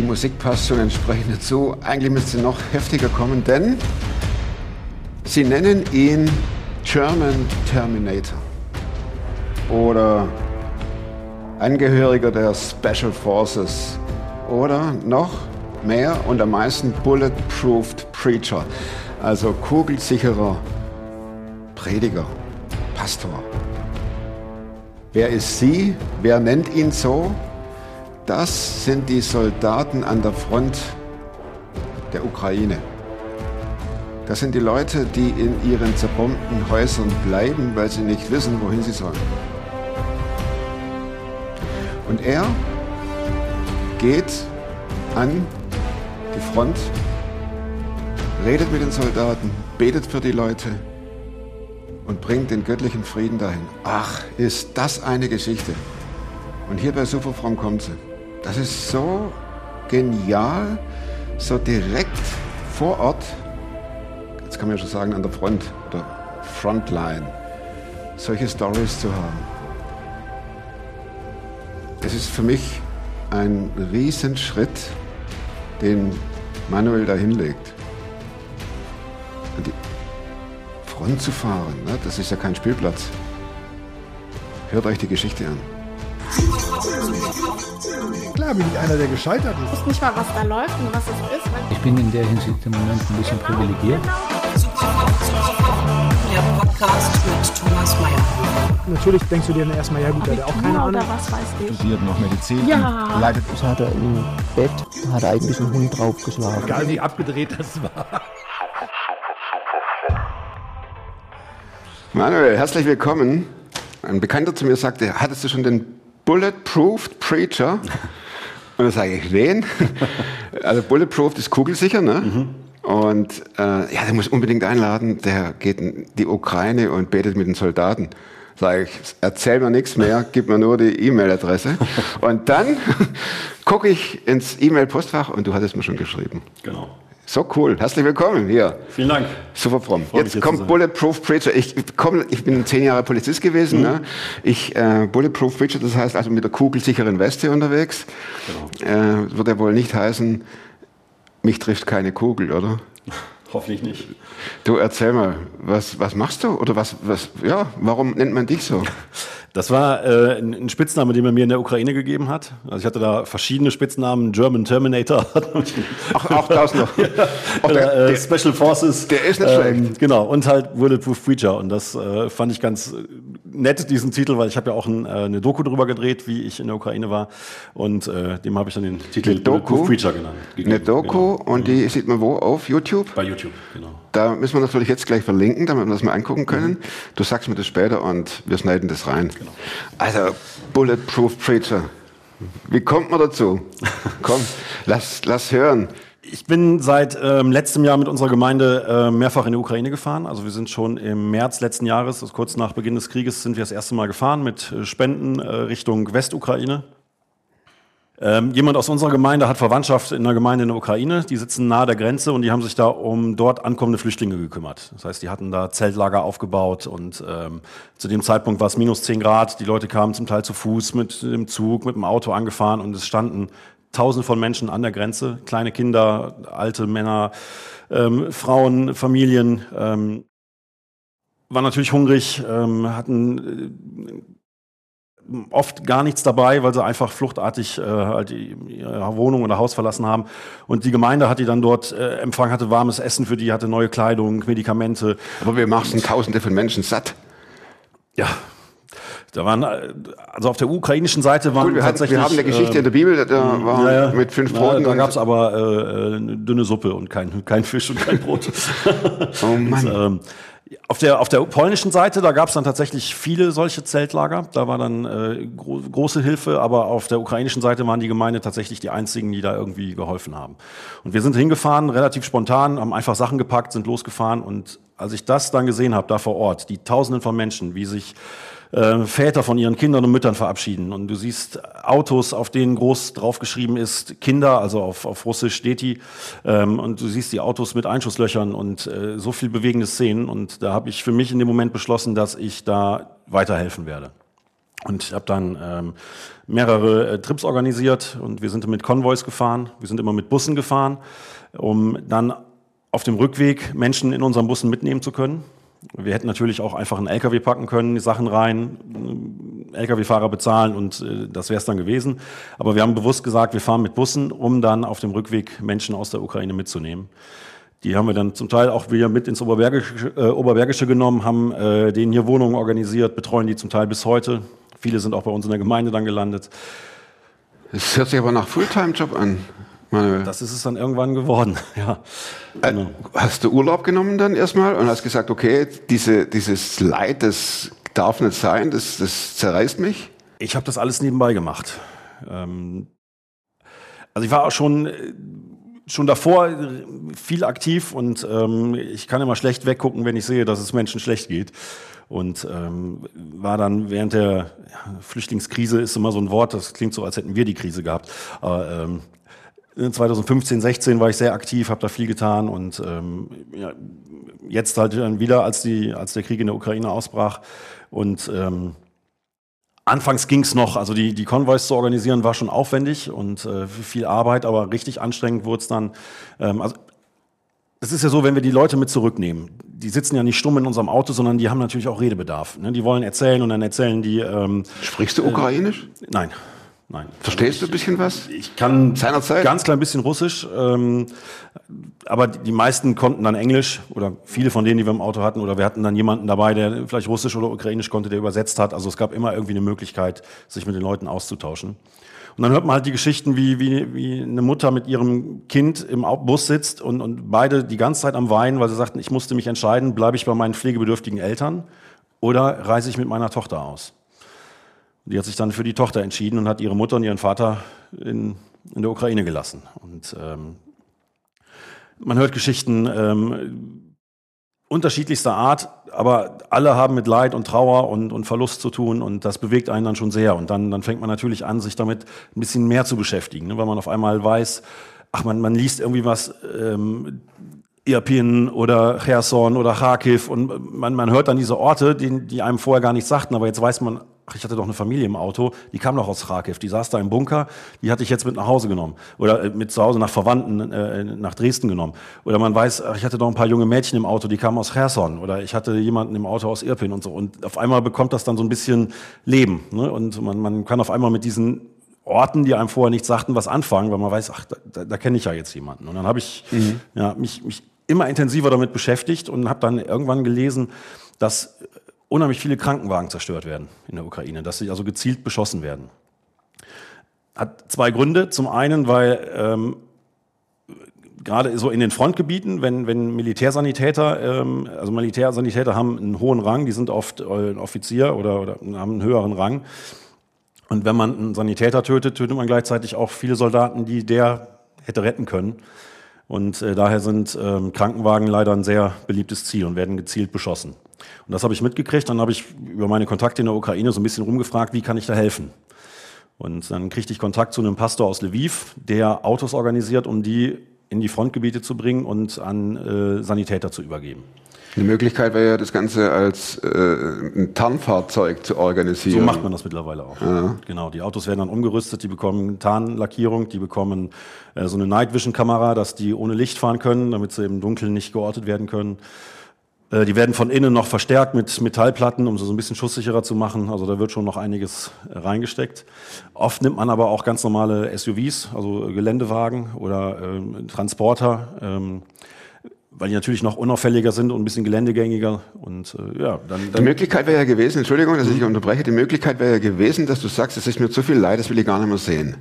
Die Musik passt schon entsprechend dazu. Eigentlich müsste sie noch heftiger kommen, denn sie nennen ihn German Terminator oder Angehöriger der Special Forces oder noch mehr und am meisten Bulletproofed Preacher, also kugelsicherer Prediger, Pastor. Wer ist sie? Wer nennt ihn so? Das sind die Soldaten an der Front der Ukraine. Das sind die Leute, die in ihren zerbombten Häusern bleiben, weil sie nicht wissen, wohin sie sollen. Und er geht an die Front, redet mit den Soldaten, betet für die Leute und bringt den göttlichen Frieden dahin. Ach, ist das eine Geschichte. Und hier bei Superfrom kommt sie. Das ist so genial, so direkt vor Ort, jetzt kann man ja schon sagen an der Front oder Frontline, solche Stories zu haben. Es ist für mich ein Riesenschritt, den Manuel da hinlegt. An die Front zu fahren, ne? das ist ja kein Spielplatz. Hört euch die Geschichte an. Klar bin ich einer, der gescheitert ist. Ich weiß nicht mal, was da läuft und was es ist. Ich bin in der Hinsicht im Moment ein bisschen privilegiert. Der Podcast mit Thomas Mayer. Natürlich denkst du dir dann erstmal, ja gut, der hat auch keine Ahnung. oder was weiß ich. studiert noch Medizin, Ja. leidet Das hat er im Bett, hat er eigentlich einen Hund draufgeschlagen. Egal wie abgedreht das war. Manuel, herzlich willkommen. Ein Bekannter zu mir sagte, hattest du schon den Bulletproofed Preacher? Und dann sage ich, wen? Also Bulletproof ist kugelsicher, ne? Und äh, ja, der muss unbedingt einladen. Der geht in die Ukraine und betet mit den Soldaten. Sage ich, erzähl mir nichts mehr, gib mir nur die E-Mail-Adresse. Und dann gucke ich ins E-Mail-Postfach und du hattest mir schon geschrieben. Genau. So cool. Herzlich willkommen hier. Vielen Dank. Super fromm. Jetzt kommt. Bulletproof Preacher. Ich, komm, ich bin zehn Jahre Polizist gewesen. Mhm. Ne? Ich äh, Bulletproof Preacher, das heißt also mit der kugelsicheren Weste unterwegs. Genau. Äh, wird ja wohl nicht heißen, mich trifft keine Kugel, oder? Hoffentlich nicht. Du erzähl mal, was, was machst du? Oder was, was, ja, warum nennt man dich so? Das war äh, ein Spitzname, den man mir in der Ukraine gegeben hat. Also ich hatte da verschiedene Spitznamen. German Terminator. Ach, auch das noch. Auch Oder, der, äh, der, Special Forces. der ist nicht ähm, Genau, und halt Bulletproof Preacher. Und das äh, fand ich ganz äh, nett, diesen Titel, weil ich habe ja auch ein, äh, eine Doku drüber gedreht, wie ich in der Ukraine war. Und äh, dem habe ich dann den Titel Eine Doku? Bulletproof Preacher genannt. eine gegeben. Doku Genau. und die sieht man wo? Auf YouTube? Bei YouTube, genau. Da müssen wir natürlich jetzt gleich verlinken, damit wir das mal angucken können. Du sagst mir das später und wir schneiden das rein. Also, Bulletproof Preacher. Wie kommt man dazu? Komm, lass, lass hören. Ich bin seit ähm, letztem Jahr mit unserer Gemeinde äh, mehrfach in die Ukraine gefahren. Also wir sind schon im März letzten Jahres, also kurz nach Beginn des Krieges, sind wir das erste Mal gefahren mit äh, Spenden äh, Richtung Westukraine. Ähm, jemand aus unserer Gemeinde hat Verwandtschaft in der Gemeinde in der Ukraine. Die sitzen nahe der Grenze und die haben sich da um dort ankommende Flüchtlinge gekümmert. Das heißt, die hatten da Zeltlager aufgebaut und ähm, zu dem Zeitpunkt war es minus 10 Grad. Die Leute kamen zum Teil zu Fuß, mit dem Zug, mit dem Auto angefahren und es standen Tausende von Menschen an der Grenze, kleine Kinder, alte Männer, ähm, Frauen, Familien, ähm, waren natürlich hungrig, ähm, hatten äh, oft gar nichts dabei, weil sie einfach fluchtartig äh, halt ihre Wohnung oder Haus verlassen haben. Und die Gemeinde hat die dann dort äh, empfangen, hatte warmes Essen für die, hatte neue Kleidung, Medikamente. Aber wir machen Tausende von Menschen satt. Ja, da waren, äh, also auf der ukrainischen Seite waren Gut, wir, hatten, tatsächlich... wir haben eine Geschichte ähm, in der Bibel, da war Ja, ja. mit fünf Broten. da und- gab es aber äh, äh, eine dünne Suppe und kein, kein Fisch und kein Brot. Oh Mann. Und, ähm, auf der, auf der polnischen Seite, da gab es dann tatsächlich viele solche Zeltlager. Da war dann äh, gro große Hilfe, aber auf der ukrainischen Seite waren die Gemeinde tatsächlich die einzigen, die da irgendwie geholfen haben. Und wir sind hingefahren, relativ spontan, haben einfach Sachen gepackt, sind losgefahren. Und als ich das dann gesehen habe, da vor Ort, die Tausenden von Menschen, wie sich äh, Väter von ihren Kindern und Müttern verabschieden. Und du siehst Autos, auf denen groß draufgeschrieben ist Kinder, also auf, auf Russisch steht. Ähm, und du siehst die Autos mit Einschusslöchern und äh, so viel bewegende Szenen. Und da habe ich für mich in dem Moment beschlossen, dass ich da weiterhelfen werde. Und ich habe dann ähm, mehrere äh, Trips organisiert und wir sind mit Konvois gefahren, wir sind immer mit Bussen gefahren, um dann auf dem Rückweg Menschen in unseren Bussen mitnehmen zu können. Wir hätten natürlich auch einfach einen LKW packen können, die Sachen rein, LKW-Fahrer bezahlen und äh, das wäre es dann gewesen. Aber wir haben bewusst gesagt, wir fahren mit Bussen, um dann auf dem Rückweg Menschen aus der Ukraine mitzunehmen. Die haben wir dann zum Teil auch wieder mit ins Oberbergische, äh, Oberbergische genommen, haben äh, denen hier Wohnungen organisiert, betreuen die zum Teil bis heute. Viele sind auch bei uns in der Gemeinde dann gelandet. Es hört sich aber nach Fulltime-Job an, Manuel. Das ist es dann irgendwann geworden, ja. Äh, Genau. Hast du Urlaub genommen dann erstmal und hast gesagt, okay, diese, dieses Leid, das darf nicht sein, das, das zerreißt mich? Ich habe das alles nebenbei gemacht. Ähm, also ich war auch schon, äh, schon davor viel aktiv und ähm, ich kann immer schlecht weggucken, wenn ich sehe, dass es Menschen schlecht geht. Und ähm, war dann während der Flüchtlingskrise ist immer so ein Wort, das klingt so, als hätten wir die Krise gehabt. Aber ähm, 2015, 16 war ich sehr aktiv, habe da viel getan und ähm, ja, jetzt halt dann wieder, als, die, als der Krieg in der Ukraine ausbrach und ähm, Anfangs ging es noch, also die, die Konvois zu organisieren war schon aufwendig und äh, viel Arbeit, aber richtig anstrengend wurde es dann. Ähm, also es ist ja so, wenn wir die Leute mit zurücknehmen, die sitzen ja nicht stumm in unserem Auto, sondern die haben natürlich auch Redebedarf. Ne? Die wollen erzählen und dann erzählen die. Ähm, Sprichst du Ukrainisch? nein, nein. Verstehst du ein bisschen was? Ich kann Seinerzeit? ganz klein bisschen Russisch, ähm, aber die meisten konnten dann Englisch oder viele von denen, die wir im Auto hatten, oder wir hatten dann jemanden dabei, der vielleicht Russisch oder Ukrainisch konnte, der übersetzt hat. Also es gab immer irgendwie eine Möglichkeit, sich mit den Leuten auszutauschen. Und dann hört man halt die Geschichten, wie, wie, wie eine Mutter mit ihrem Kind im Bus sitzt und, und beide die ganze Zeit am Weinen, weil sie sagten, ich musste mich entscheiden, bleibe ich bei meinen pflegebedürftigen Eltern oder reise ich mit meiner Tochter aus. Die hat sich dann für die Tochter entschieden und hat ihre Mutter und ihren Vater in, in der Ukraine gelassen. Und ähm, man hört Geschichten ähm, unterschiedlichster Art, aber alle haben mit Leid und Trauer und, und Verlust zu tun und das bewegt einen dann schon sehr. Und dann, dann fängt man natürlich an, sich damit ein bisschen mehr zu beschäftigen, ne? weil man auf einmal weiß, ach, man, man liest irgendwie was, ähm, Irpin oder Cherson oder Kharkiv und man, man hört dann diese Orte, die, die einem vorher gar nichts sagten, aber jetzt weiß man, ach, ich hatte doch eine Familie im Auto, die kam doch aus Kharkiv, die saß da im Bunker, die hatte ich jetzt mit nach Hause genommen oder äh, mit zu Hause nach Verwandten äh, nach Dresden genommen. Oder man weiß, ach, ich hatte doch ein paar junge Mädchen im Auto, die kamen aus Cherson oder ich hatte jemanden im Auto aus Irpin und so und auf einmal bekommt das dann so ein bisschen Leben ne? und man, man kann auf einmal mit diesen Orten, die einem vorher nichts sagten, was anfangen, weil man weiß, ach, da, da, da kenne ich ja jetzt jemanden. Und dann habe ich ja, mich, mich immer intensiver damit beschäftigt und habe dann irgendwann gelesen, dass unheimlich viele Krankenwagen zerstört werden in der Ukraine, dass sie also gezielt beschossen werden. Hat zwei Gründe. Zum einen, weil ähm, gerade so in den Frontgebieten, wenn, wenn Militärsanitäter, ähm, also Militärsanitäter haben einen hohen Rang, die sind oft äh, Offizier oder, oder haben einen höheren Rang. Und wenn man einen Sanitäter tötet, tötet man gleichzeitig auch viele Soldaten, die der hätte retten können. Und äh, daher sind ähm, Krankenwagen leider ein sehr beliebtes Ziel und werden gezielt beschossen. Und das habe ich mitgekriegt. Dann habe ich über meine Kontakte in der Ukraine so ein bisschen rumgefragt, wie kann ich da helfen? Und dann kriegte ich Kontakt zu einem Pastor aus Lviv, der Autos organisiert, um die in die Frontgebiete zu bringen und an äh, Sanitäter zu übergeben. Eine Möglichkeit wäre ja, das Ganze als äh, ein Tarnfahrzeug zu So organisieren. macht man das mittlerweile auch. Genau, die Autos werden dann umgerüstet, die bekommen Tarnlackierung, die bekommen äh, so eine Night Vision Kamera, dass die ohne Licht fahren können, damit sie im Dunkeln nicht geortet werden können. Äh, die werden von innen noch verstärkt mit Metallplatten, um sie so ein bisschen schusssicherer zu machen. Also da wird schon noch einiges äh, reingesteckt. Oft nimmt man aber auch ganz normale SUVs, also Geländewagen oder ähm, Transporter. Ähm, weil die natürlich noch unauffälliger sind und ein bisschen geländegängiger. Und äh, ja, dann, Die dann Möglichkeit wäre ja gewesen, Entschuldigung, dass ich dich unterbreche, die Möglichkeit wäre ja gewesen, dass du sagst, es ist mir zu viel leid, das will ich gar nicht mehr sehen.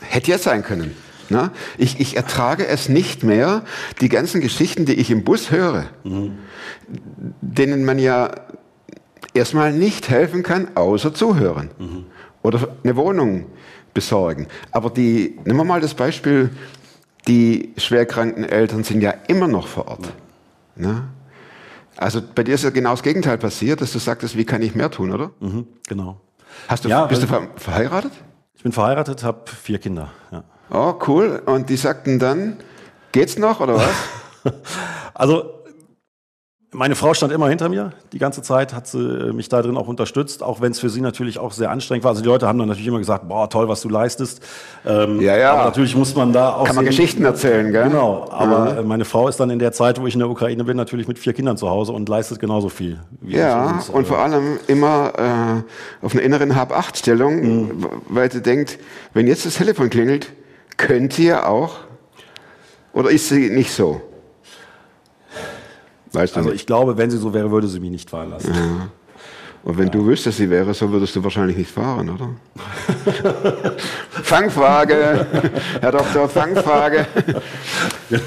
Hätte ja sein können. Na? Ich, ich ertrage es nicht mehr, die ganzen Geschichten, die ich im Bus höre, denen man ja erstmal nicht helfen kann, außer zuhören. Oder eine Wohnung besorgen. Aber die, nehmen wir mal das Beispiel, die schwerkranken Eltern sind ja immer noch vor Ort. Ne? Also bei dir ist ja genau das Gegenteil passiert, dass du sagtest, wie kann ich mehr tun, oder? mhm, genau. Hast du, Ja, bist du ver verheiratet? Ich bin verheiratet, habe vier Kinder. Ja. Oh, cool. Und die sagten dann, geht's noch oder was? Also Meine Frau stand immer hinter mir die ganze Zeit, hat sie äh, mich da drin auch unterstützt, auch wenn es für sie natürlich auch sehr anstrengend war. Also die Leute haben dann natürlich immer gesagt, boah, toll, was du leistest. Ähm, Ja, ja. Aber natürlich muss man da auch Kann man sehen- Geschichten erzählen, gell? Genau, aber äh, meine Frau ist dann in der Zeit, wo ich in der Ukraine bin, natürlich mit vier Kindern zu Hause und leistet genauso viel. Wie Ja, ich. und äh, vor allem immer äh, auf einer inneren Hab-Acht-Stellung, Mhm. weil sie denkt, wenn jetzt das Telefon klingelt, könnt ihr auch, oder ist sie nicht so? Weißt du Also nicht? ich glaube, wenn sie so wäre, würde sie mich nicht fahren lassen. Und wenn du wüsstest, sie wäre so, würdest du wahrscheinlich nicht fahren, oder? Fangfrage, Herr Doktor, Fangfrage.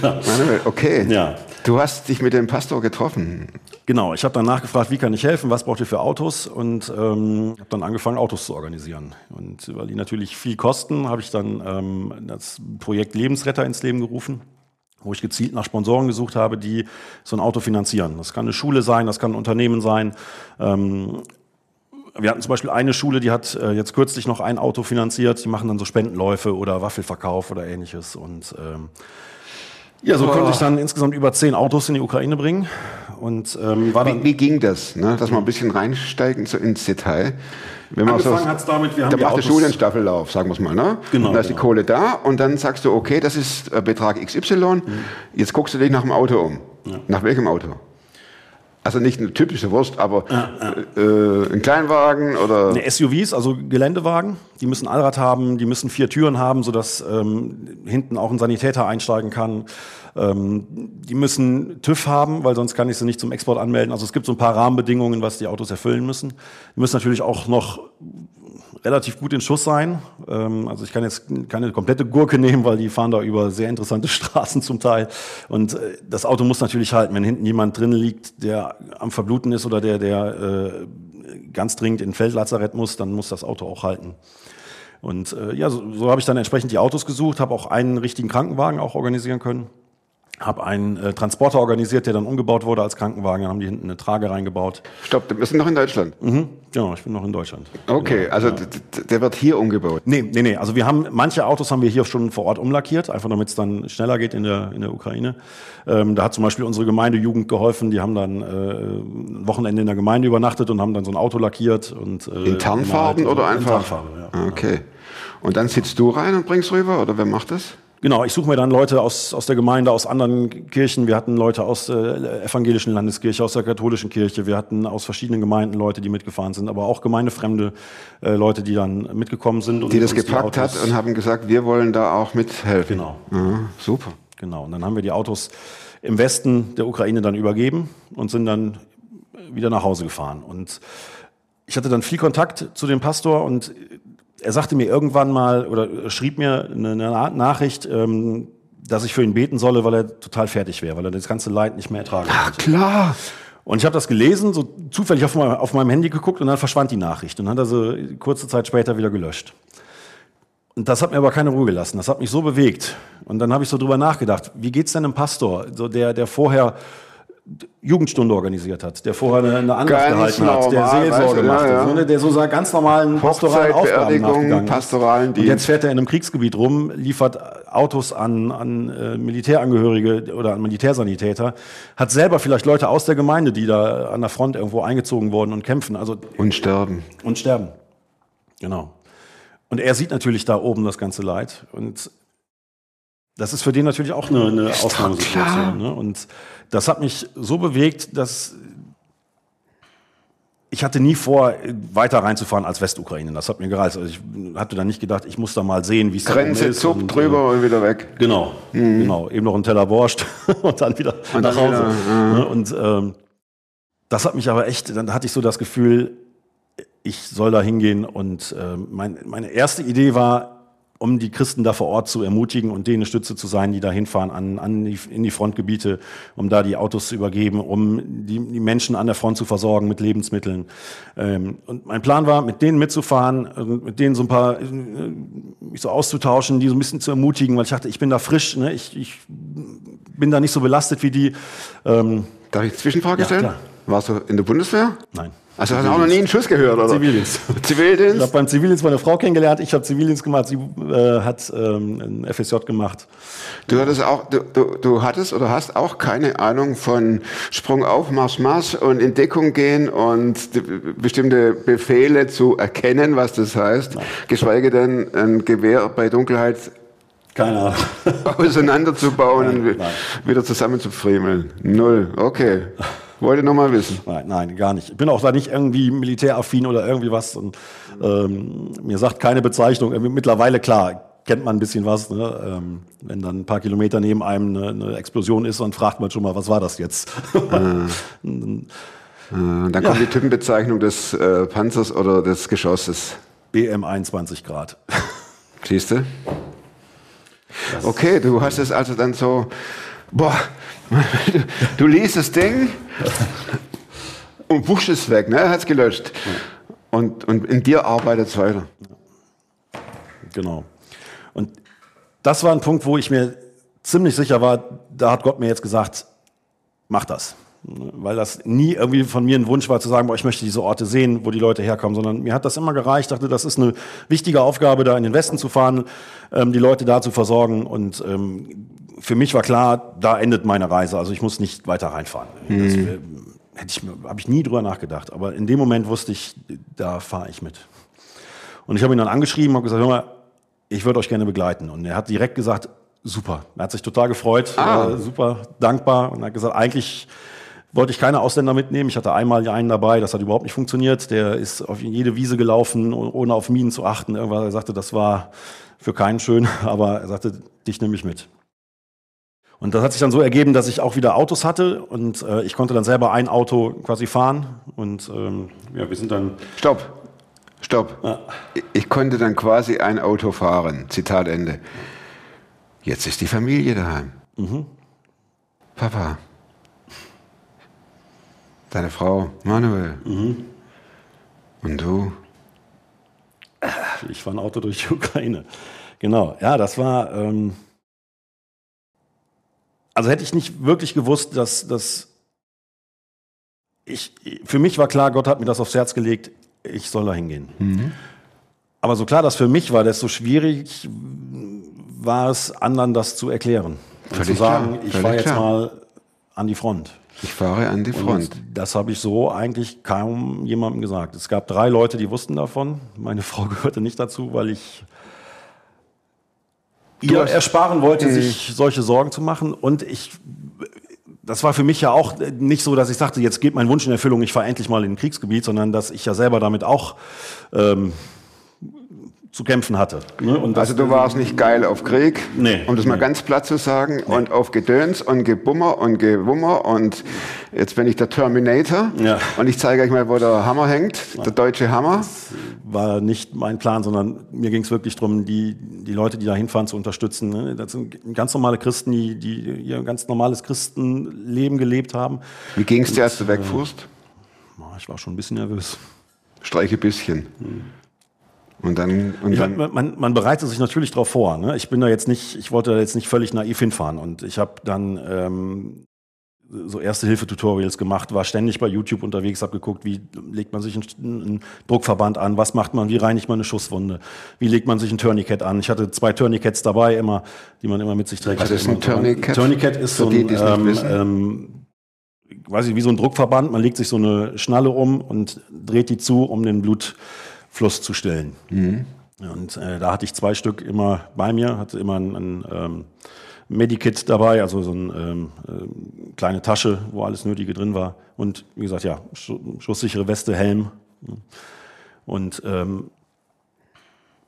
Manuel, okay. Ja. Du hast dich mit dem Pastor getroffen. Genau, ich habe dann nachgefragt, wie kann ich helfen, was braucht ihr für Autos und ähm, habe dann angefangen, Autos zu organisieren. Und weil die natürlich viel kosten, habe ich dann ähm, das Projekt Lebensretter ins Leben gerufen, wo ich gezielt nach Sponsoren gesucht habe, die so ein Auto finanzieren. Das kann eine Schule sein, das kann ein Unternehmen sein. Ähm, wir hatten zum Beispiel eine Schule, die hat äh, jetzt kürzlich noch ein Auto finanziert. Die machen dann so Spendenläufe oder Waffelverkauf oder ähnliches. Und ähm, ja, so konnte ich dann insgesamt über zehn Autos in die Ukraine bringen. Und ähm, war dann Wie, wie ging das? Ne? Dass wir ein bisschen reinsteigen so ins Detail. Wenn man Angefangen hat's damit, wir haben da macht die Autos- Schule einen Staffellauf, sagen wir es mal. Ne? Genau, da ist die genau. Kohle da und dann sagst du, okay, das ist äh, Betrag XY. Mhm. Jetzt guckst du dich nach dem Auto um. Nach welchem Auto? Also nicht eine typische Wurst, aber Äh, ein Kleinwagen oder Ne, SUVs, also Geländewagen, die müssen Allrad haben, die müssen vier Türen haben, sodass ähm, hinten auch ein Sanitäter einsteigen kann. Ähm, die müssen TÜV haben, weil sonst kann ich sie nicht zum Export anmelden. Also es gibt so ein paar Rahmenbedingungen, was die Autos erfüllen müssen. Die müssen natürlich auch noch relativ gut in Schuss sein. Ähm, also ich kann jetzt keine komplette Gurke nehmen, weil die fahren da über sehr interessante Straßen zum Teil. Und äh, das Auto muss natürlich halten. Wenn hinten jemand drin liegt, der am Verbluten ist oder der, der äh, ganz dringend in Feldlazarett muss, dann muss das Auto auch halten. Und äh, ja, so, so habe ich dann entsprechend die Autos gesucht, habe auch einen richtigen Krankenwagen auch organisieren können. Habe einen äh, Transporter organisiert, der dann umgebaut wurde als Krankenwagen. Dann haben die hinten eine Trage reingebaut. Stopp, wir sind noch in Deutschland. Mhm. Genau, ich bin noch in Deutschland. Okay, also d- d- der wird hier umgebaut. Nee, nee, nee. Also wir haben, manche Autos haben wir hier schon vor Ort umlackiert, einfach damit es dann schneller geht in der, in der Ukraine. Ähm, da hat zum Beispiel unsere Gemeindejugend geholfen, die haben dann äh, ein Wochenende in der Gemeinde übernachtet und haben dann so ein Auto lackiert. Und, äh, In Tarnfarben gemalt. oder In einfach? Tarnfarbe, ja. Okay. Und dann sitzt du rein und bringst rüber oder wer macht das? Genau, ich suche mir dann Leute aus, aus der Gemeinde, aus anderen Kirchen. Wir hatten Leute aus der evangelischen Landeskirche, aus der katholischen Kirche. Wir hatten aus verschiedenen Gemeinden Leute, die mitgefahren sind, aber auch gemeindefremde äh, Leute, die dann mitgekommen sind. Und Die das gepackt hat Autos- und haben gesagt, wir wollen da auch mithelfen. Genau. Ja, super. Genau, und dann haben wir die Autos im Westen der Ukraine dann übergeben und sind dann wieder nach Hause gefahren. Und ich hatte dann viel Kontakt zu dem Pastor und er sagte mir irgendwann mal oder schrieb mir eine, eine Na- Nachricht, ähm, dass ich für ihn beten solle, weil er total fertig wäre, weil er das ganze Leid nicht mehr ertragen konnte. Klar. Und ich habe das gelesen, so zufällig auf, mein, auf meinem Handy geguckt und dann verschwand die Nachricht und dann hat er sie kurze Zeit später wieder gelöscht. Und das hat mir aber keine Ruhe gelassen. Das hat mich so bewegt. Und dann habe ich so drüber nachgedacht, wie geht's denn einem Pastor, so der, der vorher Jugendstunde organisiert hat, der vorher eine, Andacht Ganz gehalten hat, der normal, Seelsorge weißt du, macht, ja, ja. ne, der so seinen ganz normalen pastoralen Aufgaben nachgegangen ist. pastoralen Und Dienst. jetzt fährt er in einem Kriegsgebiet rum, liefert Autos an, an äh, Militärangehörige oder an Militärsanitäter, hat selber vielleicht Leute aus der Gemeinde, die da an der Front irgendwo eingezogen wurden und kämpfen, also Und sterben. und sterben. Genau. Und er sieht natürlich da oben das ganze Leid und das ist für den natürlich auch eine, eine. Ausnahmesituation. Ne? Und das hat mich so bewegt, dass ich hatte nie vor, weiter reinzufahren als Westukraine. Das hat mir gereizt. Also ich hatte dann nicht gedacht, ich muss da mal sehen, wie es da oben Grenze, ist. Zupp, und, drüber und wieder weg. Äh, genau, genau. Eben noch ein Teller Borscht und dann wieder Und nach dann Hause. wieder, Ne? Und ähm, das hat mich aber echt, dann hatte ich so das Gefühl, ich soll da hingehen. Und ähm, mein, meine erste Idee war, um die Christen da vor Ort zu ermutigen und denen eine Stütze zu sein, die da hinfahren an, an die, in die Frontgebiete, um da die Autos zu übergeben, um die, die Menschen an der Front zu versorgen mit Lebensmitteln. Ähm, und mein Plan war, mit denen mitzufahren, und mit denen so ein paar, äh, mich so auszutauschen, die so ein bisschen zu ermutigen, weil ich dachte, ich bin da frisch, ne? ich, ich bin da nicht so belastet wie die. Ähm, Darf ich Zwischenfrage Ja, stellen? klar. Warst du in der Bundeswehr? Nein. Also hast du auch noch nie einen Schuss gehört, oder? Zivildienst. Ich Zivildienst? habe beim Zivildienst meine Frau kennengelernt, ich habe Zivildienst gemacht, sie äh, hat ähm, ein FSJ gemacht. Du hattest auch, du, du, du hattest oder hast auch keine Ahnung von Sprung auf, Marsch, Marsch und in Deckung gehen und bestimmte Befehle zu erkennen, was das heißt, geschweige denn ein Gewehr bei Dunkelheit Keine Ahnung. auseinanderzubauen Nein, und nein. wieder zusammenzufriemeln. Null. Okay. Wollte nur mal wissen. Nein, nein, gar nicht. Ich bin auch da nicht irgendwie militäraffin oder irgendwie was. Und, ähm, mir sagt keine Bezeichnung. Mittlerweile, klar, kennt man ein bisschen was. Ne? Ähm, wenn dann ein paar Kilometer neben einem eine, eine Explosion ist, dann fragt man schon mal, was war das jetzt? Äh, dann kommt die Typenbezeichnung des äh, Panzers oder des Geschosses. BM 21 Grad. Siehst du? Okay, du hast es also dann so, boah, du, du liest das Ding und wuschst es weg, ne? Hat's gelöscht. Und, und in dir arbeitet es weiter. Genau. Und das war ein Punkt, wo ich mir ziemlich sicher war, da hat Gott mir jetzt gesagt, mach das. Weil das nie irgendwie von mir ein Wunsch war zu sagen, boah, ich möchte diese Orte sehen, wo die Leute herkommen, sondern mir hat das immer gereicht. Ich dachte, das ist eine wichtige Aufgabe, da in den Westen zu fahren, ähm, die Leute da zu versorgen. Und ähm, für mich war klar, da endet meine Reise. Also ich muss nicht weiter reinfahren. Das ich, mir- habe ich nie drüber nachgedacht. Aber in dem Moment wusste ich, da fahre ich mit. Und ich habe ihn dann angeschrieben und gesagt, hör mal, ich würde euch gerne begleiten. Und er hat direkt gesagt, super. Er hat sich total gefreut, Ah. äh, super dankbar und hat gesagt, eigentlich wollte ich keine Ausländer mitnehmen. Ich hatte einmal einen dabei, das hat überhaupt nicht funktioniert. Der ist auf jede Wiese gelaufen, ohne auf Minen zu achten. Irgendwas, er sagte, das war für keinen schön, aber er sagte, dich nehme ich mit. Und das hat sich dann so ergeben, dass ich auch wieder Autos hatte und äh, ich konnte dann selber ein Auto quasi fahren. Und ähm, ja, wir sind dann Stopp. Stopp. Ich- Ich konnte dann quasi ein Auto fahren. Zitat Ende. Jetzt ist die Familie daheim. Papa. Deine Frau, Manuel. Und du? Ich fahre ein Auto durch die Ukraine. Genau, ja, das war. Ähm also hätte ich nicht wirklich gewusst, dass, dass ich. Für mich war klar, Gott hat mir das aufs Herz gelegt, ich soll da hingehen. Aber so klar das für mich war, desto schwierig war es, anderen das zu erklären. Und Völlig zu sagen, klar, ich völlig fahre jetzt klar. mal an die Front. Ich fahre an die Front. Und das habe ich so eigentlich kaum jemandem gesagt. Es gab drei Leute, die wussten davon. Meine Frau gehörte nicht dazu, weil ich ihr ersparen wollte, sich solche Sorgen zu machen. Und ich, das war für mich ja auch nicht so, dass ich sagte, jetzt geht mein Wunsch in Erfüllung, ich fahre endlich mal in ein Kriegsgebiet, sondern dass ich ja selber damit auch ähm, zu kämpfen hatte. Ne? Das, Also du warst nicht geil auf Krieg, Nee, um das mal nee. ganz platt zu sagen, und auf Gedöns und Gebummer und Gewummer und jetzt bin ich der Terminator Ja. und ich zeige euch mal, wo der Hammer hängt, der deutsche Hammer. war nicht mein Plan, sondern mir ging es wirklich darum, die, die Leute, die da hinfahren, zu unterstützen. ne? Das sind ganz normale Christen, die, die ihr ganz normales Christenleben gelebt haben. Wie ging's dir, als du wegfuhrst? Boah, Ich war schon ein bisschen nervös. Streiche bisschen. Und dann, und dann man, man, man bereitet sich natürlich darauf vor. Ne? Ich bin da jetzt nicht, ich wollte da jetzt nicht völlig naiv hinfahren. Und ich habe dann ähm, so Erste-Hilfe-Tutorials gemacht, war ständig bei YouTube unterwegs, habe geguckt, wie legt man sich einen, einen Druckverband an, was macht man, wie reinigt man eine Schusswunde, wie legt man sich ein Tourniquet an. Ich hatte zwei Tourniquets dabei, immer, die man immer mit sich trägt. Was ist ein Immer so Tourniquet? Tourniquet ist so ein, die ähm, ähm, weiß ich, wie so ein Druckverband. Man legt sich so eine Schnalle um und dreht die zu, um den Blutfluss zu stillen. Und äh, da hatte ich zwei Stück immer bei mir, hatte immer ein, ein ähm, Medikit dabei, also so eine ähm, ähm, kleine Tasche, wo alles Nötige drin war. Und wie gesagt, ja, Schu- schusssichere Weste, Helm. Und ähm,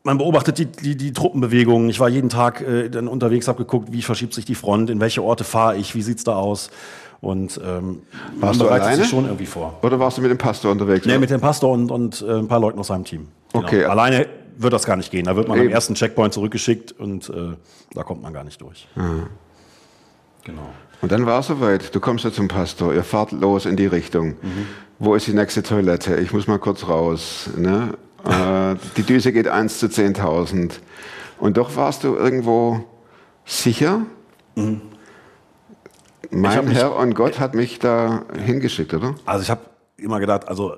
man beobachtet die, die, die Truppenbewegungen. Ich war jeden Tag äh, dann unterwegs, habe geguckt, wie verschiebt sich die Front, in welche Orte fahre ich, wie sieht's da aus. Und ähm, man Warst du bereitet alleine? sich schon irgendwie vor. oder warst du mit dem Pastor unterwegs? Nee, mit dem Pastor und, und äh, ein paar Leuten aus seinem Team. Genau. Okay. Alleine wird das gar nicht gehen. Da wird man Eben. am ersten Checkpoint zurückgeschickt und äh, da kommt man gar nicht durch. Genau. Und dann war es soweit. Du kommst ja zum Pastor, ihr fahrt los in die Richtung. Wo ist die nächste Toilette? Ich muss mal kurz raus. Ne? äh, die Düse geht 1 zu 10.000. Und doch warst du irgendwo sicher, mein mich- Herr und Gott hat mich da hingeschickt, oder? Also ich habe immer gedacht, also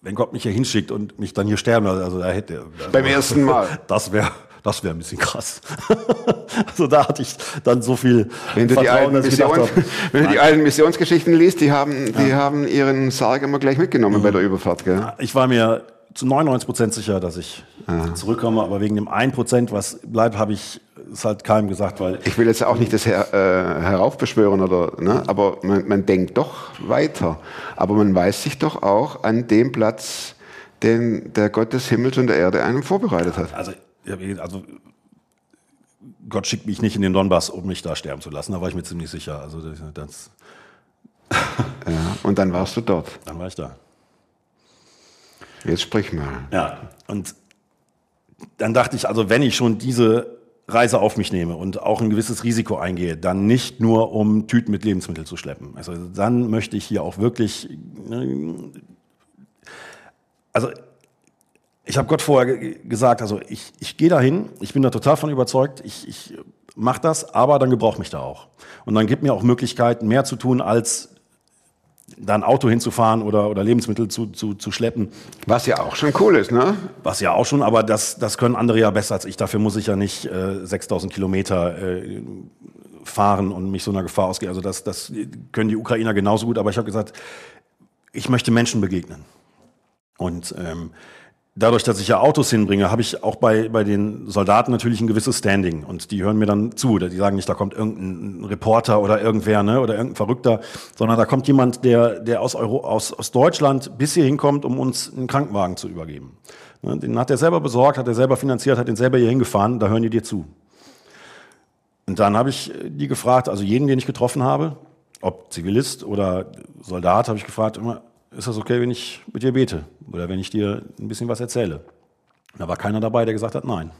wenn Gott mich hier hinschickt und mich dann hier sterben lässt, also da hätte Beim ersten Mal. Das wäre das wäre ein bisschen krass. also da hatte ich dann so viel Wenn du, die alten, dass ich gedacht Mission, habe, wenn du die alten Missionsgeschichten liest, die haben, die haben ihren Sarg immer gleich mitgenommen bei der Überfahrt, gell? ich war mir zu 99 Prozent sicher, dass ich zurückkomme, aber wegen dem 1 Prozent, was bleibt, habe ich es halt keinem gesagt, weil Ich will jetzt auch nicht das her, äh, heraufbeschwören oder, ne, aber man, man denkt doch weiter. Aber man weiß sich doch auch an dem Platz, den der Gott des Himmels und der Erde einem vorbereitet hat. Also, wie- also Gott schickt mich nicht in den Donbass, um mich da sterben zu lassen. Da war ich mir ziemlich sicher. Also das, Ja, und dann warst du dort. dann war ich da. Jetzt sprich mal. Ja, und dann dachte ich, also wenn ich schon diese Reise auf mich nehme und auch ein gewisses Risiko eingehe, dann nicht nur um Tüten mit Lebensmitteln zu schleppen. Also dann möchte ich hier auch wirklich, äh, also ich habe Gott vorher ge- gesagt, also ich, ich gehe dahin, ich bin da total von überzeugt, ich, ich mache das, aber dann gebraucht mich da auch. Und dann gibt mir auch Möglichkeiten, mehr zu tun, als da ein Auto hinzufahren oder, oder Lebensmittel zu, zu, zu schleppen. Was ja auch schon cool ist, ne? Was ja auch schon, aber das, das können andere ja besser als ich. Dafür muss ich ja nicht äh, 6000 Kilometer äh, fahren und mich so einer Gefahr ausgehen. Also das, das können die Ukrainer genauso gut. Aber ich habe gesagt, ich möchte Menschen begegnen. Und ähm, dadurch, dass ich ja Autos hinbringe, habe ich auch bei, bei den Soldaten natürlich ein gewisses Standing. Und die hören mir dann zu. Die sagen nicht, da kommt irgendein Reporter oder irgendwer ne, oder irgendein Verrückter, sondern da kommt jemand, der, der aus, Euro, aus, aus Deutschland bis hier hinkommt, um uns einen Krankenwagen zu übergeben. Ne, Den hat er selber besorgt, hat er selber finanziert, hat den selber hier hingefahren, da hören die dir zu. Und dann habe ich die gefragt, also jeden, den ich getroffen habe, ob Zivilist oder Soldat, habe ich gefragt, immer, ist das okay, wenn ich mit dir bete oder wenn ich dir ein bisschen was erzähle? Da war keiner dabei, der gesagt hat, nein.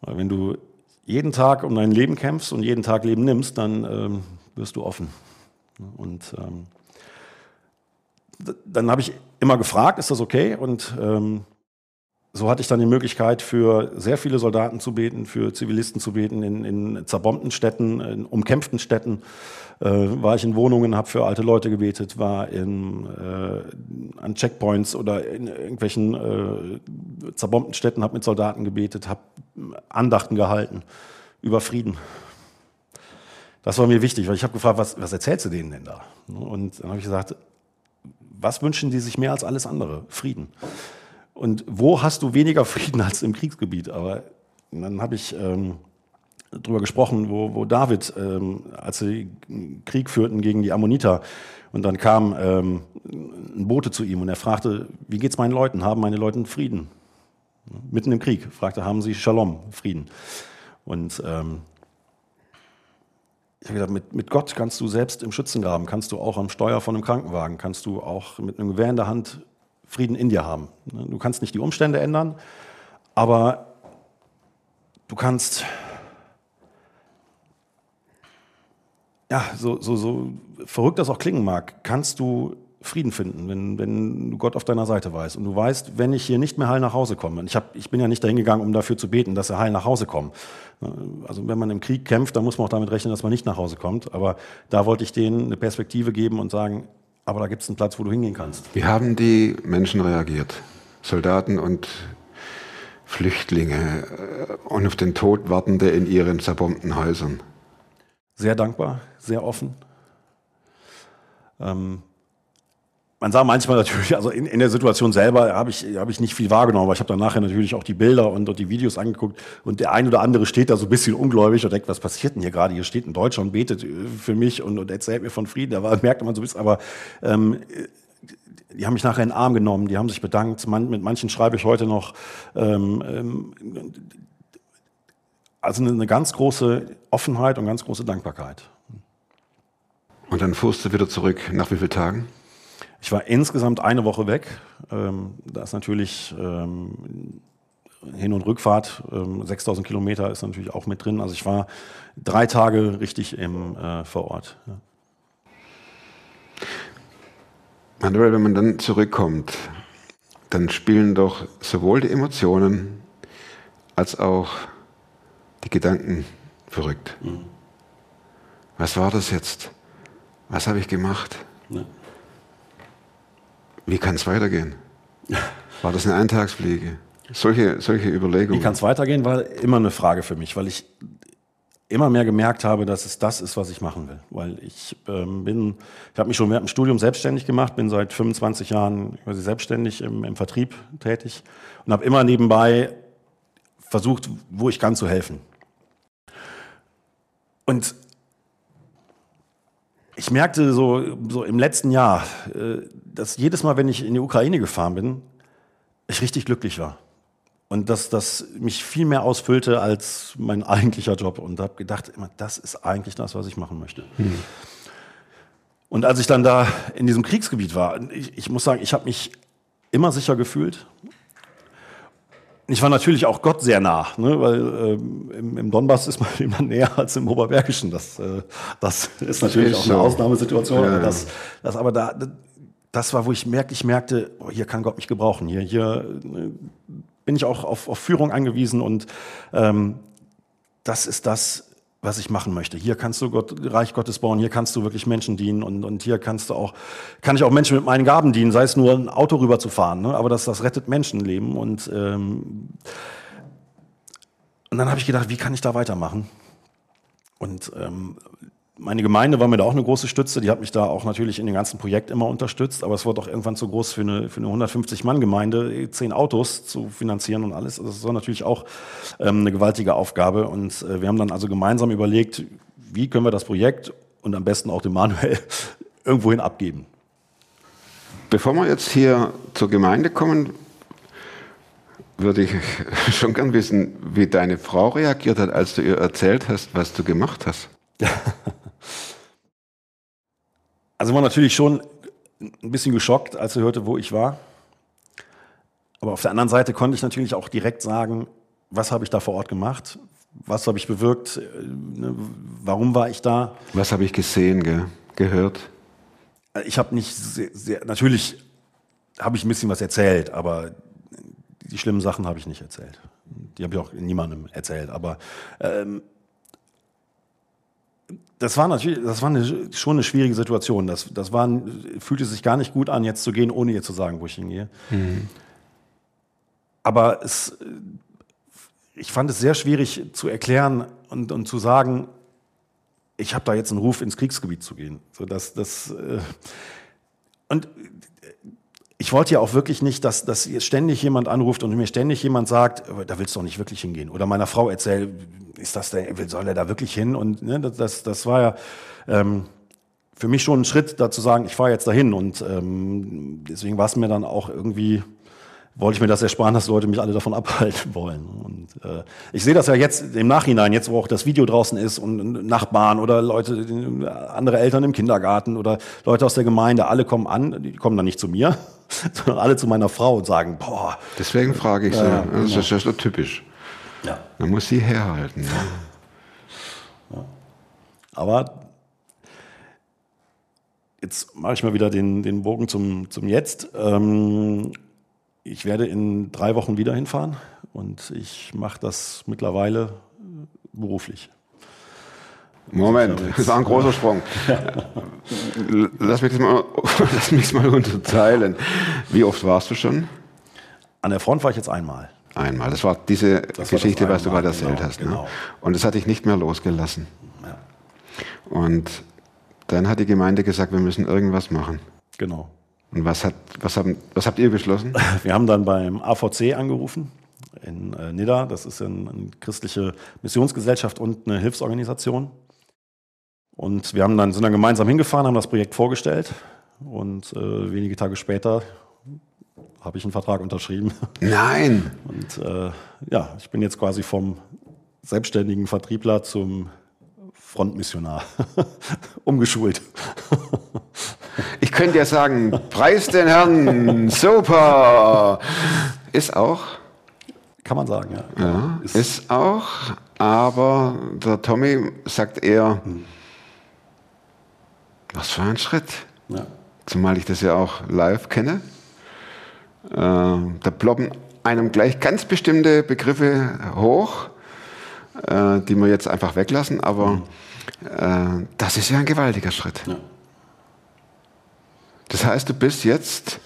Weil wenn du jeden Tag um dein Leben kämpfst und jeden Tag Leben nimmst, dann ähm, wirst du offen. Und ähm, dann habe ich immer gefragt, ist das okay? Und ähm, so hatte ich dann die Möglichkeit, für sehr viele Soldaten zu beten, für Zivilisten zu beten, in, in zerbombten Städten, in umkämpften Städten. Äh, war ich in Wohnungen, habe für alte Leute gebetet, war in, äh, an Checkpoints oder in irgendwelchen äh, zerbombten Städten, habe mit Soldaten gebetet, habe Andachten gehalten über Frieden. Das war mir wichtig, weil ich habe gefragt, was, was erzählst du denen denn da? Und dann habe ich gesagt, was wünschen die sich mehr als alles andere? Frieden. Und wo hast du weniger Frieden als im Kriegsgebiet? Aber dann habe ich ähm, darüber gesprochen, wo, wo David, ähm, als sie Krieg führten gegen die Ammoniter, und dann kam ähm, ein Bote zu ihm und er fragte, wie geht's meinen Leuten? Haben meine Leute Frieden? Mitten im Krieg fragte, haben sie Shalom, Frieden? Und ähm, ich habe gesagt, mit, mit Gott kannst du selbst im Schützengraben, kannst du auch am Steuer von einem Krankenwagen, kannst du auch mit einem Gewehr in der Hand Frieden in dir haben. Ne, Du kannst nicht die Umstände ändern, aber du kannst ja, so, so, so verrückt das auch klingen mag, kannst du Frieden finden, wenn, wenn du Gott auf deiner Seite weißt. Und du weißt, wenn ich hier nicht mehr heil nach Hause komme, und ich, hab, ich bin ja nicht dahin gegangen, um dafür zu beten, dass er heil nach Hause kommt. Also wenn man im Krieg kämpft, dann muss man auch damit rechnen, dass man nicht nach Hause kommt. Aber da wollte ich denen eine Perspektive geben und sagen, aber da gibt es einen Platz, wo du hingehen kannst. Wie haben die Menschen reagiert? Soldaten und Flüchtlinge äh, und auf den Tod wartende in ihren zerbombten Häusern. Sehr dankbar, sehr offen. Ähm, man sah manchmal natürlich, also in, in der Situation selber habe ich, hab ich nicht viel wahrgenommen, aber ich habe dann nachher natürlich auch die Bilder und, und die Videos angeguckt und der ein oder andere steht da so ein bisschen ungläubig und denkt, was passiert denn hier gerade? Hier steht ein Deutscher und betet äh, für mich und, und erzählt mir von Frieden. Da war, merkte man so ein bisschen, aber ähm, die haben mich nachher in den Arm genommen, die haben sich bedankt. Man, mit manchen schreibe ich heute noch. Ähm, ähm, also eine, eine ganz große Offenheit und ganz große Dankbarkeit. Und dann fuhrst du wieder zurück. Nach wie vielen Tagen? Ich war insgesamt eine Woche weg. Ähm, da ist natürlich ähm, Hin- und Rückfahrt, ähm, 6000 Kilometer ist natürlich auch mit drin. Also ich war drei Tage richtig im, äh, vor Ort. Ja. Manuel, wenn man dann zurückkommt, dann spielen doch sowohl die Emotionen als auch die Gedanken verrückt. was war das jetzt? Was habe ich gemacht? Wie kann es weitergehen? War das eine Eintagsfliege? Solche, solche Wie Überlegungen. kann es weitergehen, war immer eine Frage für mich, weil ich immer mehr gemerkt habe, dass es das ist, was ich machen will. Weil ich ähm, bin, ich habe mich schon während dem Studium selbstständig gemacht, bin seit 25 Jahren quasi selbstständig im, im Vertrieb tätig und habe immer nebenbei versucht, wo ich kann, zu helfen. Und ich merkte so, so im letzten Jahr, äh, dass jedes Mal, wenn ich in die Ukraine gefahren bin, ich richtig glücklich war. Und dass das mich viel mehr ausfüllte als mein eigentlicher Job. Und habe gedacht, immer, das ist eigentlich das, was ich machen möchte. Und als ich dann da in diesem Kriegsgebiet war, ich, ich muss sagen, ich habe mich immer sicher gefühlt. Ich war natürlich auch Gott sehr nah, ne, weil ähm, im, im Donbass ist man immer näher als im Oberbergischen. Das, äh, das ist natürlich auch eine aber ja. Das, das aber da, das war, wo ich merkte, ich merkte, oh, hier kann Gott mich gebrauchen. Hier, hier äh, bin ich auch auf, auf Führung angewiesen und ähm, das ist das, was ich machen möchte. Hier kannst du Gott, Reich Gottes bauen, hier kannst du wirklich Menschen dienen und, und hier kannst du auch, kann ich auch Menschen mit meinen Gaben dienen, sei es nur ein Auto rüber zu fahren, ne? aber das, das rettet Menschenleben und ähm, und dann habe ich gedacht, wie kann ich da weitermachen? Und ähm, meine Gemeinde war mir da auch eine große Stütze. Die hat mich da auch natürlich in dem ganzen Projekt immer unterstützt. Aber es wurde auch irgendwann zu groß für eine, für eine 150-Mann-Gemeinde, zehn Autos zu finanzieren und alles. Also das war natürlich auch ähm, eine gewaltige Aufgabe. Und äh, wir haben dann also gemeinsam überlegt, wie können wir das Projekt und am besten auch den Manuel irgendwohin abgeben. Bevor wir jetzt hier zur Gemeinde kommen, würde ich schon gern wissen, wie deine Frau reagiert hat, als du ihr erzählt hast, was du gemacht hast. Also war natürlich schon ein bisschen geschockt, als sie hörte, wo ich war. Aber auf der anderen Seite konnte ich natürlich auch direkt sagen, was habe ich da vor Ort gemacht? Was habe ich bewirkt? Äh, ne, Warum war ich da? Was habe ich gesehen, gell? gehört? Ich habe nicht sehr, sehr, natürlich habe ich ein bisschen was erzählt, aber die schlimmen Sachen habe ich nicht erzählt. Die habe ich auch niemandem erzählt. Aber ähm, das war natürlich, das war eine, schon eine schwierige Situation. Das, das war, fühlte sich gar nicht gut an, jetzt zu gehen, ohne ihr zu sagen, wo ich hingehe. Aber es, ich fand es sehr schwierig zu erklären und, und zu sagen, ich habe da jetzt einen Ruf, ins Kriegsgebiet zu gehen. So, dass, das, äh, und ich wollte ja auch wirklich nicht, dass, dass ständig jemand anruft und mir ständig jemand sagt, "Aber da willst du doch nicht wirklich hingehen. Oder meiner Frau erzählt, ist das der, soll er da wirklich hin? Und ne, das, das, das war ja ähm, für mich schon ein Schritt, da zu sagen, ich fahre jetzt dahin. Und ähm, deswegen war es mir dann auch irgendwie, wollte ich mir das ersparen, dass Leute mich alle davon abhalten wollen. Und äh, ich sehe das ja jetzt im Nachhinein, jetzt wo auch das Video draußen ist und Nachbarn oder Leute, andere Eltern im Kindergarten oder Leute aus der Gemeinde, alle kommen an, die kommen dann nicht zu mir, sondern alle zu meiner Frau und sagen, boah, Deswegen frage ich so. Ja, das ist ja so typisch. ja. Man muss sie herhalten. Ne? Aber jetzt mache ich mal wieder den, den Bogen zum, zum Jetzt. Ähm, ich werde in drei Wochen wieder hinfahren und ich mache das mittlerweile beruflich. Moment, das war ein großer Sprung. Lass mich das mal, lass mich mal unterteilen. Wie oft warst du schon? An der Front war ich jetzt einmal. Einmal. Das war diese das Geschichte, was du gerade erzählt genau, hast. Ne? genau. Und das hat dich nicht mehr losgelassen. Ja, Und dann hat die Gemeinde gesagt, wir müssen irgendwas machen. genau. Und was, hat, was, haben, was habt ihr beschlossen? Wir haben dann beim AVC angerufen in äh, Nidda. Das ist eine, eine christliche Missionsgesellschaft und eine Hilfsorganisation. Und wir haben dann, sind dann gemeinsam hingefahren, haben das Projekt vorgestellt. Und äh, wenige Tage später habe ich einen Vertrag unterschrieben. Nein! Und äh, ja, ich bin jetzt quasi vom selbstständigen Vertriebler zum Frontmissionar umgeschult. Ich könnte ja sagen, preis den Herrn, super! Ist auch, Kann man sagen, ja. ja, ist auch, aber der Tommy sagt eher, was für ein Schritt. ja. Zumal ich das ja auch live kenne. Äh, da ploppen einem gleich ganz bestimmte Begriffe hoch, äh, die wir jetzt einfach weglassen. Aber Äh, das ist ja ein gewaltiger Schritt. Ja. Das heißt, du bist jetzt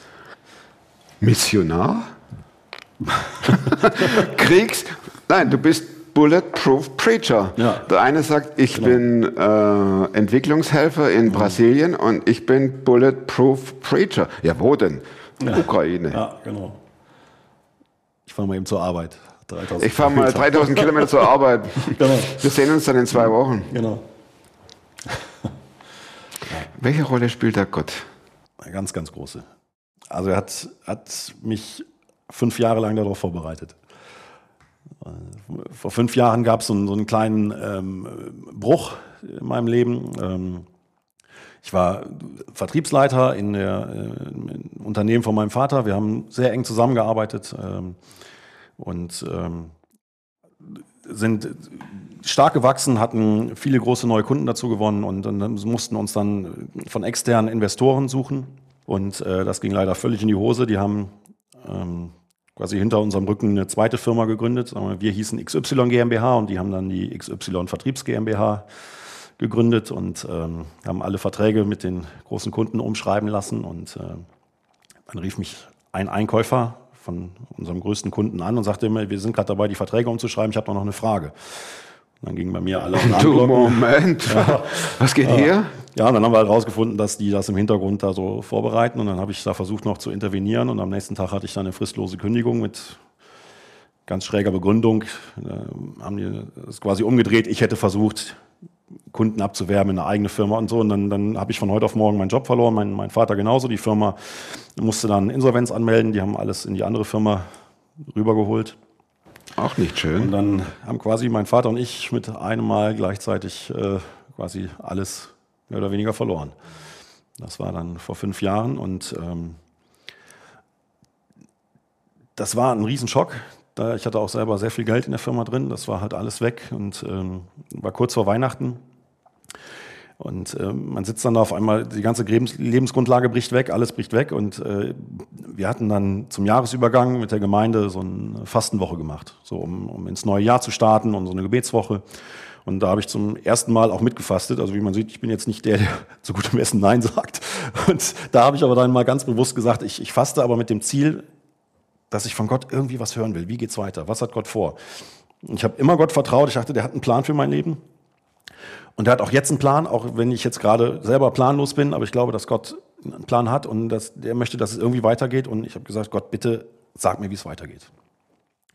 Missionar? Kriegs... Nein, du bist Bulletproof Preacher. Ja. Genau. Der eine sagt, ich bin äh, Entwicklungshelfer in Brasilien und ich bin Bulletproof Preacher. Ja, wo denn? Ukraine. Ja, genau. Ich fahre mal eben zur Arbeit. 3000 Ich fahre mal 3000 Kilometer zur Arbeit. Genau. Wir sehen uns dann in zwei Wochen. Genau. Welche Rolle spielt da Gott? Eine ganz, ganz große. Also er hat, hat mich fünf Jahre lang darauf vorbereitet. Vor fünf Jahren gab es so, einen- so einen kleinen ähm, Bruch in meinem Leben. Ähm, ich war Vertriebsleiter in der äh, im Unternehmen von meinem Vater. Wir haben sehr eng zusammengearbeitet ähm, und ähm, sind stark gewachsen, hatten viele große neue Kunden dazu gewonnen und, dann mussten uns dann von externen Investoren suchen. Und äh, das ging leider völlig in die Hose. Die haben ähm, quasi hinter unserem Rücken eine zweite Firma gegründet. Wir hießen XY GmbH und die haben dann die XY Vertriebs GmbH gegründet und ähm, haben alle Verträge mit den großen Kunden umschreiben lassen. Und äh, dann rief mich ein Einkäufer von unserem größten Kunden an und sagte immer, wir sind gerade dabei, die Verträge umzuschreiben, ich habe noch eine Frage. Und dann gingen bei mir alle Du. Moment. Was geht hier? Ja, und dann haben wir halt rausgefunden, dass die das im Hintergrund da so vorbereiten. Und dann habe ich da versucht noch zu intervenieren. Und am nächsten Tag hatte ich dann eine fristlose Kündigung mit ganz schräger Begründung. Da haben die es quasi umgedreht. Ich hätte versucht, Kunden abzuwerben in eine eigene Firma und so. Und dann, dann habe ich von heute auf morgen meinen Job verloren, mein, mein Vater genauso. Die Firma musste dann Insolvenz anmelden. Die haben alles in die andere Firma rübergeholt. Auch nicht Und schön. dann haben quasi mein Vater und ich mit einem Mal gleichzeitig äh, quasi alles mehr oder weniger verloren. Das war dann vor fünf Jahren und ähm, das war ein Riesenschock. Da ich hatte auch selber sehr viel Geld in der Firma drin. Das war halt alles weg und ähm, war kurz vor Weihnachten. Und ähm, man sitzt dann da auf einmal, die ganze Lebens Lebensgrundlage bricht weg, alles bricht weg. Und äh, wir hatten dann zum Jahresübergang mit der Gemeinde so eine Fastenwoche gemacht, so um, um ins neue Jahr zu starten und so eine Gebetswoche. Und da habe ich zum ersten Mal auch mitgefastet. Also wie man sieht, ich bin jetzt nicht der, der zu gutem Essen Nein sagt. Und da habe ich aber dann mal ganz bewusst gesagt, ich, ich faste aber mit dem Ziel, dass ich von Gott irgendwie was hören will. Wie geht's weiter? Was hat Gott vor? Ich habe immer Gott vertraut. Ich dachte, der hat einen Plan für mein Leben. Und er hat auch jetzt einen Plan, auch wenn ich jetzt gerade selber planlos bin, aber ich glaube, dass Gott einen Plan hat und dass der möchte, dass es irgendwie weitergeht. Und ich habe gesagt, Gott, bitte sag mir, wie es weitergeht.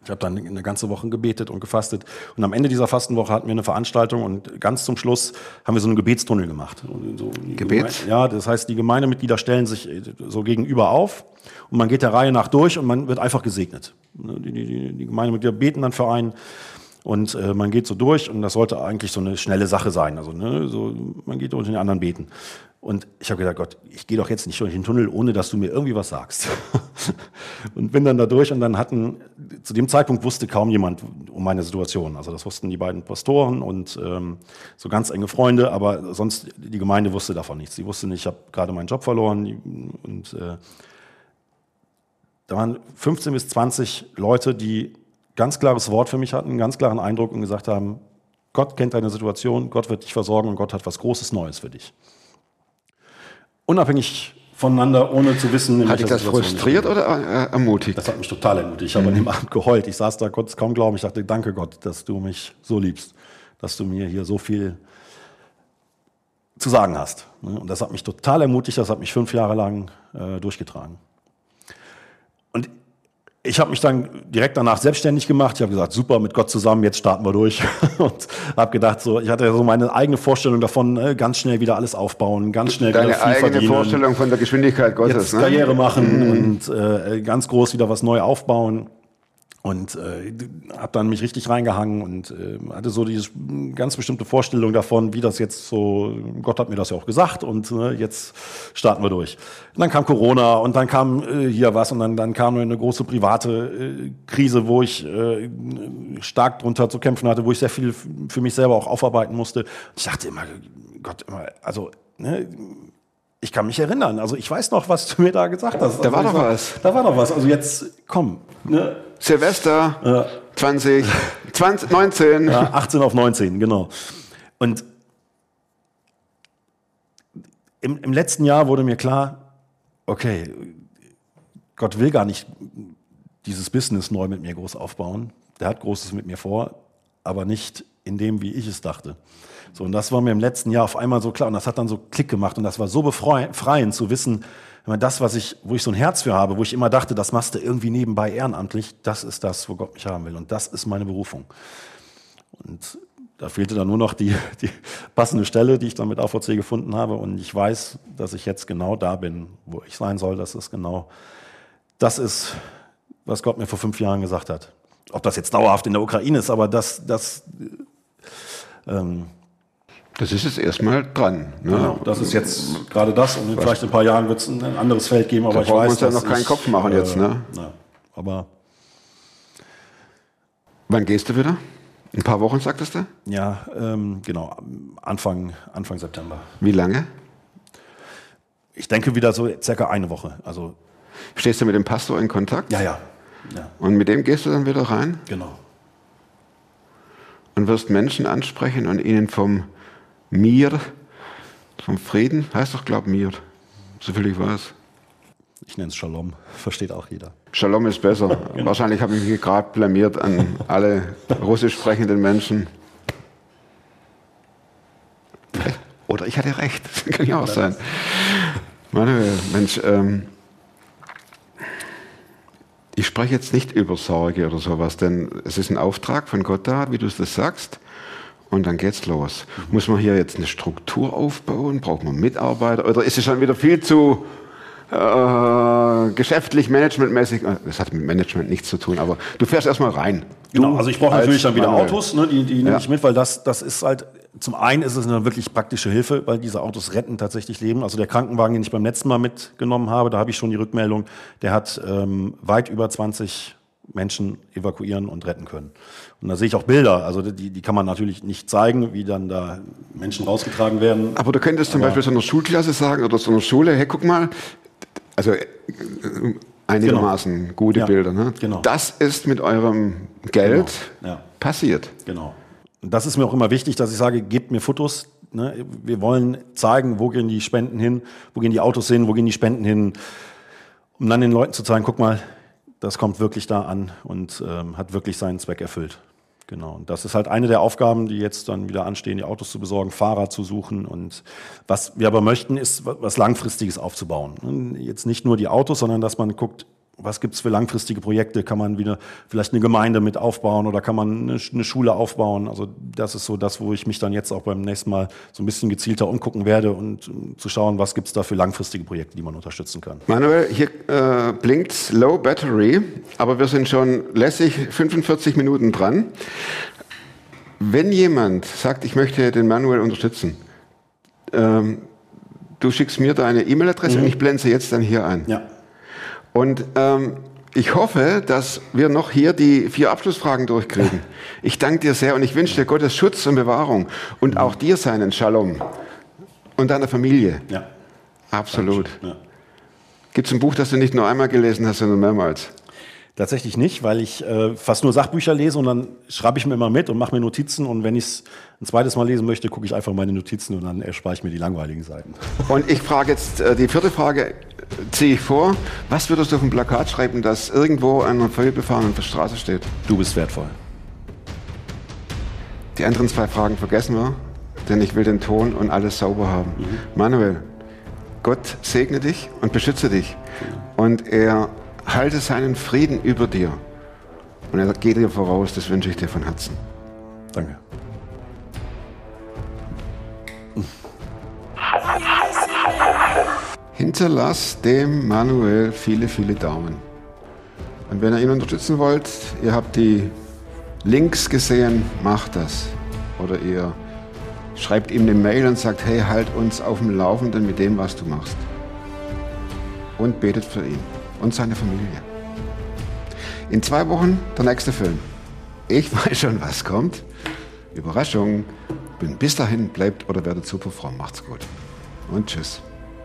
Ich habe dann eine ganze Woche gebetet und gefastet. Und am Ende dieser Fastenwoche hatten wir eine Veranstaltung und ganz zum Schluss haben wir so einen Gebetstunnel gemacht. So? Geme- Ja, das heißt, die Gemeindemitglieder stellen sich äh, so gegenüber auf und man geht der Reihe nach durch und man wird einfach gesegnet. Die, die, die, die Gemeindemitglieder beten dann für einen. Und äh, man geht so durch und das sollte eigentlich so eine schnelle Sache sein. Also ne, so, man geht durch und die anderen beten. Und ich habe gedacht, Gott, ich gehe doch jetzt nicht durch den Tunnel, ohne dass du mir irgendwie was sagst. und bin dann da durch und dann hatten, zu dem Zeitpunkt wusste kaum jemand um meine Situation. Also das wussten die beiden Pastoren und ähm, so ganz enge Freunde, aber sonst die Gemeinde wusste davon nichts. Sie wusste nicht, ich habe gerade meinen Job verloren und äh, da waren 15 bis 20 Leute, die ganz klares Wort für mich hatten, einen ganz klaren Eindruck und gesagt haben, Gott kennt deine Situation, Gott wird dich versorgen und Gott hat was Großes Neues für dich. Unabhängig voneinander, ohne zu wissen, Hat dich das Situation frustriert oder äh, ermutigt? Das hat mich total ermutigt. Ich habe an dem Abend geheult. Ich saß da, konnte es kaum glauben. Ich dachte, danke Gott, dass du mich so liebst, dass du mir hier so viel zu sagen hast. Ne? Und das hat mich total ermutigt. Das hat mich fünf Jahre lang äh, durchgetragen. Und ich habe mich dann direkt danach selbstständig gemacht. Ich habe gesagt, super, mit Gott zusammen, jetzt starten wir durch. Und habe gedacht, so, ich hatte so meine eigene Vorstellung davon, äh, ganz schnell wieder alles aufbauen, ganz schnell wieder Deine viel eigene verdienen Vorstellung von der Geschwindigkeit Gottes. jetzt ne? Karriere machen und äh, ganz groß wieder was neu aufbauen. Und äh, habe dann mich richtig reingehangen und äh, hatte so diese ganz bestimmte Vorstellung davon, wie das jetzt so, Gott hat mir das ja auch gesagt und äh, jetzt starten wir durch. Und dann kam Corona und dann kam äh, hier was und dann, dann kam eine große private äh, Krise, wo ich äh, stark drunter zu kämpfen hatte, wo ich sehr viel für mich selber auch aufarbeiten musste. Und ich dachte immer, Gott, immer, also ne, ich kann mich erinnern. Also ich weiß noch, was du mir da gesagt hast. Da war also doch ich was. Da war doch was. Also jetzt komm. Ne? Silvester 20, 20, 19. Ja, 18 auf 19, genau. Und im, im letzten Jahr wurde mir klar, okay, Gott will gar nicht dieses Business neu mit mir groß aufbauen. Der hat Großes mit mir vor, aber nicht in dem, wie ich es dachte. So, und das war mir im letzten Jahr auf einmal so klar und das hat dann so Klick gemacht und das war so befreiend zu wissen, wenn man das, was ich, wo ich so ein Herz für habe, wo ich immer dachte, das machst du irgendwie nebenbei ehrenamtlich, das ist das, wo Gott mich haben will und das ist meine Berufung. Und da fehlte dann nur noch die, die passende Stelle, die ich dann mit AVC gefunden habe und ich weiß, dass ich jetzt genau da bin, wo ich sein soll, das ist genau das ist, was Gott mir vor fünf Jahren gesagt hat. Ob das jetzt dauerhaft in der Ukraine ist, aber das, das ähm, Das ist jetzt erstmal dran. Ne? Genau, das ist jetzt gerade das und vielleicht in ein paar Jahren wird es ein anderes Feld geben, aber Da ich brauchen wir weiß, uns ja noch keinen Kopf machen jetzt, ne? Ja, aber Wann gehst du wieder? Ein paar Wochen, sagtest du? ja, ähm, genau, Anfang, Anfang September. Wie lange? Ich denke wieder so circa eine Woche. Also Stehst du mit dem Pastor in Kontakt? ja, ja, ja, Und mit dem gehst du dann wieder rein genau. und wirst Menschen ansprechen und ihnen vom Mir, vom Frieden, heißt doch, glaub Mir, soviel ich weiß. Ich nenne es Shalom, versteht auch jeder. Shalom ist besser. Wahrscheinlich habe ich mich gerade blamiert an alle russisch sprechenden Menschen. Oder ich hatte recht. Das kann ja auch sein. Manuel, Mensch, ähm, ich spreche jetzt nicht über Sorge oder sowas, denn es ist ein Auftrag von Gott da, wie du es das sagst. Und dann geht's los. Muss man hier jetzt eine Struktur aufbauen? Braucht man Mitarbeiter? Oder ist es schon wieder viel zu äh, geschäftlich, managementmäßig? Äh, Das hat mit Management nichts zu tun, aber du fährst erstmal rein. Du Genau, also ich brauche natürlich dann wieder Manuel. Autos, ne, die, die nehme Ja. ich mit, weil das, das ist halt, zum einen ist es eine wirklich praktische Hilfe, weil diese Autos retten tatsächlich Leben. Also der Krankenwagen, den ich beim letzten Mal mitgenommen habe, da habe ich schon die Rückmeldung, der hat ähm, weit über 20 Menschen evakuieren und retten können. Und da sehe ich auch Bilder, also die, die kann man natürlich nicht zeigen, wie dann da Menschen rausgetragen werden. Aber du könntest zum Beispiel so einer Schulklasse sagen oder so einer Schule, hey, guck mal, also äh, einigermaßen gute Ja, Bilder. Ne? genau. Das ist mit eurem Geld Genau, ja. passiert. Genau. Und das ist mir auch immer wichtig, dass ich sage, gebt mir Fotos. Ne? Wir wollen zeigen, wo gehen die Spenden hin, wo gehen die Autos hin, wo gehen die Spenden hin, um dann den Leuten zu zeigen, guck mal, das kommt wirklich da an und ähm, hat wirklich seinen Zweck erfüllt. Genau. Und das ist halt eine der Aufgaben, die jetzt dann wieder anstehen, die Autos zu besorgen, Fahrer zu suchen. Und was wir aber möchten, ist wa- was Langfristiges aufzubauen. Jetzt nicht nur die Autos, sondern dass man guckt, was gibt's für langfristige Projekte? Kann man wieder vielleicht eine Gemeinde mit aufbauen oder kann man eine, Sch- eine Schule aufbauen? Also das ist so das, wo ich mich dann jetzt auch beim nächsten Mal so ein bisschen gezielter umgucken werde und um zu schauen, was gibt's da für langfristige Projekte, die man unterstützen kann. Manuel, hier äh, blinkt Low Battery, aber wir sind schon lässig 45 Minuten dran. Wenn jemand sagt, ich möchte den Manuel unterstützen, ähm, du schickst mir deine E-Mail-Adresse und ich blende sie jetzt dann hier ein. Ja. Und ähm, ich hoffe, dass wir noch hier die vier Abschlussfragen durchkriegen. Ich danke dir sehr und ich wünsche dir Gottes Schutz und Bewahrung und auch dir seinen Shalom und deiner Familie. Ja. Absolut. ja. Gibt es ein Buch, das du nicht nur einmal gelesen hast, sondern mehrmals? Tatsächlich nicht, weil ich äh, fast nur Sachbücher lese und dann schreibe ich mir immer mit und mache mir Notizen und wenn ich es ein zweites Mal lesen möchte, gucke ich einfach meine Notizen und dann erspare ich mir die langweiligen Seiten. Und ich frage jetzt, äh, die vierte Frage ziehe ich vor. Was würdest du auf ein Plakat schreiben, das irgendwo an einer vollbefahrenen Straße steht? Du bist wertvoll. Die anderen zwei Fragen vergessen wir, denn ich will den Ton und alles sauber haben. Manuel, Gott segne dich und beschütze dich. Und er halte seinen Frieden über dir. Und er geht dir voraus, das wünsche ich dir von Herzen. Danke. Hinterlass dem Manuel viele, viele Daumen. Und wenn ihr ihn unterstützen wollt, ihr habt die Links gesehen, macht das. Oder ihr schreibt ihm eine Mail und sagt, hey, halt uns auf dem Laufenden mit dem, was du machst. Und betet für ihn und seine Familie. In zwei Wochen der nächste Film. Ich weiß schon, was kommt. Überraschung. Und bis dahin bleibt oder werdet super fromm. Macht's gut. Und tschüss.